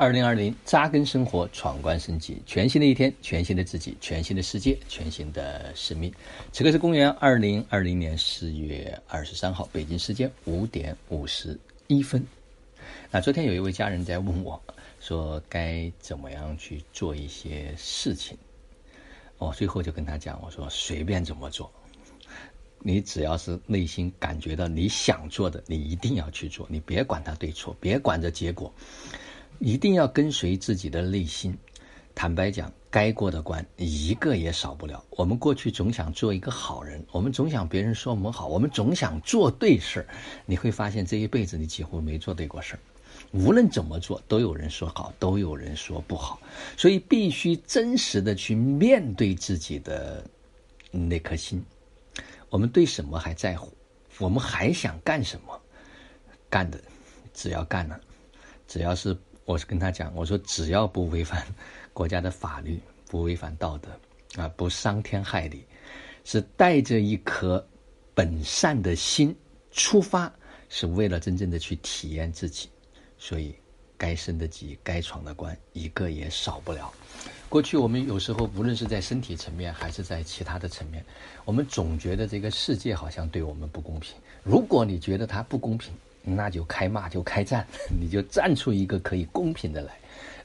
二零二零扎根生活，闯关升级，全新的一天，全新的自己，全新的世界，全新的使命。此刻是公元二零二零年四月二十三号，北京时间五点五十一分。那昨天有一位家人在问我，说该怎么样去做一些事情。我最后就跟他讲，我说随便怎么做，你只要是内心感觉到你想做的，你一定要去做，你别管它对错，别管着结果。一定要跟随自己的内心。坦白讲，该过的关一个也少不了。我们过去总想做一个好人，我们总想别人说我们好，我们总想做对事儿。你会发现，这一辈子你几乎没做对过事儿。无论怎么做，都有人说好，都有人说不好。所以必须真实的去面对自己的那颗心。我们对什么还在乎？我们还想干什么？干的，只要干了，只要是。我是跟他讲，我说只要不违反国家的法律，不违反道德，啊，不伤天害理，是带着一颗本善的心出发，是为了真正的去体验自己，所以该升的级，该闯的关，一个也少不了。过去我们有时候无论是在身体层面，还是在其他的层面，我们总觉得这个世界好像对我们不公平。如果你觉得它不公平，那就开骂，就开战，你就站出一个可以公平的来。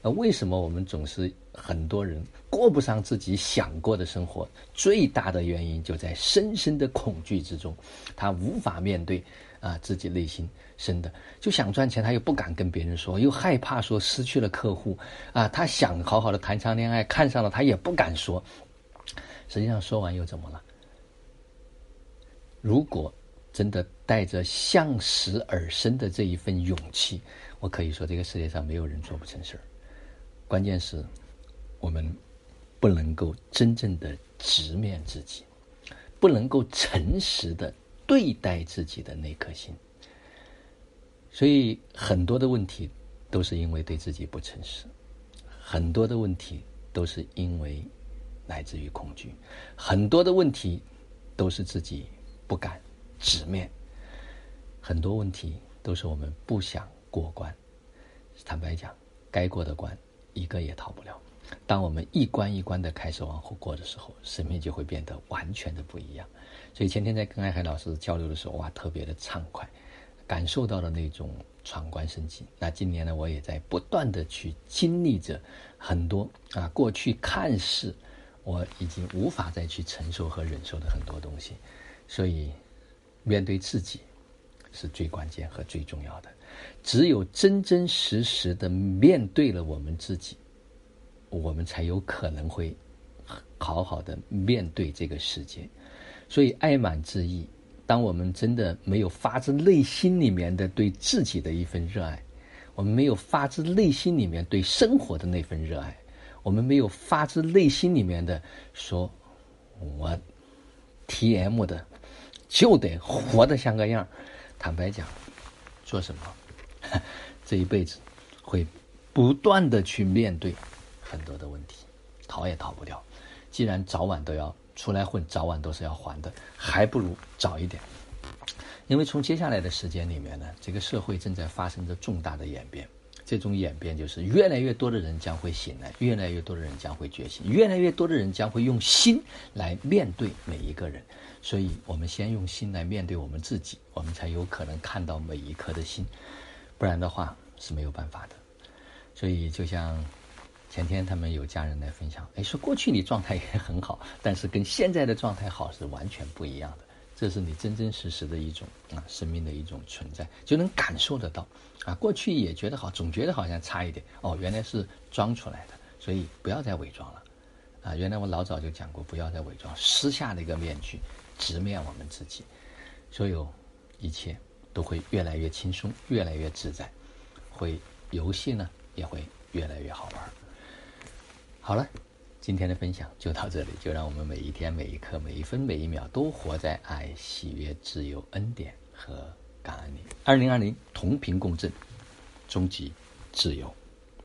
呃，为什么我们总是很多人过不上自己想过的生活？最大的原因就在深深的恐惧之中，他无法面对啊自己内心深的，就想赚钱，他又不敢跟别人说，又害怕说失去了客户啊，他想好好的谈场恋爱，看上了他也不敢说。实际上说完又怎么了？如果。真的带着向死而生的这一份勇气，我可以说，这个世界上没有人做不成事儿。关键是，我们不能够真正的直面自己，不能够诚实的对待自己的那颗心。所以，很多的问题都是因为对自己不诚实，很多的问题都是因为来自于恐惧，很多的问题都是自己不敢。直面很多问题都是我们不想过关。坦白讲，该过的关一个也逃不了。当我们一关一关的开始往后过的时候，生命就会变得完全的不一样。所以前天在跟爱海老师交流的时候，哇，特别的畅快，感受到了那种闯关升级。那今年呢，我也在不断的去经历着很多啊，过去看似我已经无法再去承受和忍受的很多东西，所以。面对自己是最关键和最重要的。只有真真实实的面对了我们自己，我们才有可能会好好的面对这个世界。所以，爱满自意。当我们真的没有发自内心里面的对自己的一份热爱，我们没有发自内心里面对生活的那份热爱，我们没有发自内心里面的说，我 T M 的。就得活得像个样坦白讲，做什么，这一辈子会不断的去面对很多的问题，逃也逃不掉。既然早晚都要出来混，早晚都是要还的，还不如早一点。因为从接下来的时间里面呢，这个社会正在发生着重大的演变。这种演变就是越来越多的人将会醒来，越来越多的人将会觉醒，越来越多的人将会用心来面对每一个人。所以，我们先用心来面对我们自己，我们才有可能看到每一颗的心。不然的话是没有办法的。所以，就像前天他们有家人来分享，哎，说过去你状态也很好，但是跟现在的状态好是完全不一样的。这是你真真实实的一种啊，生命的一种存在，就能感受得到。啊，过去也觉得好，总觉得好像差一点。哦，原来是装出来的，所以不要再伪装了。啊，原来我老早就讲过，不要再伪装，撕下那个面具，直面我们自己，所有一切都会越来越轻松，越来越自在，会游戏呢也会越来越好玩。好了。今天的分享就到这里，就让我们每一天、每一刻、每一分、每一秒都活在爱、喜悦、自由、恩典和感恩里。二零二零同频共振，终极自由。